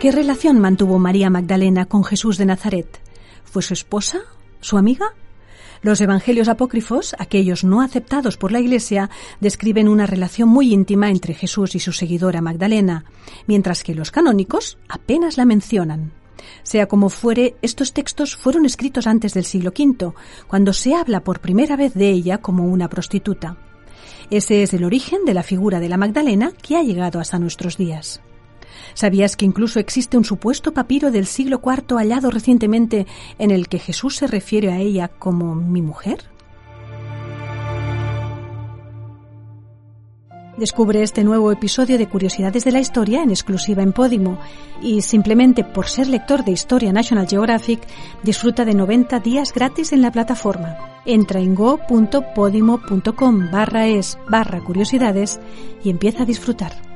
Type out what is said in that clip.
¿Qué relación mantuvo María Magdalena con Jesús de Nazaret? ¿Fue su esposa? ¿Su amiga? Los evangelios apócrifos, aquellos no aceptados por la Iglesia, describen una relación muy íntima entre Jesús y su seguidora Magdalena, mientras que los canónicos apenas la mencionan. Sea como fuere, estos textos fueron escritos antes del siglo V, cuando se habla por primera vez de ella como una prostituta. Ese es el origen de la figura de la Magdalena que ha llegado hasta nuestros días. ¿Sabías que incluso existe un supuesto papiro del siglo IV hallado recientemente en el que Jesús se refiere a ella como mi mujer? Descubre este nuevo episodio de Curiosidades de la Historia en exclusiva en Podimo y simplemente por ser lector de Historia National Geographic disfruta de 90 días gratis en la plataforma. Entra en go.podimo.com barra es barra curiosidades y empieza a disfrutar.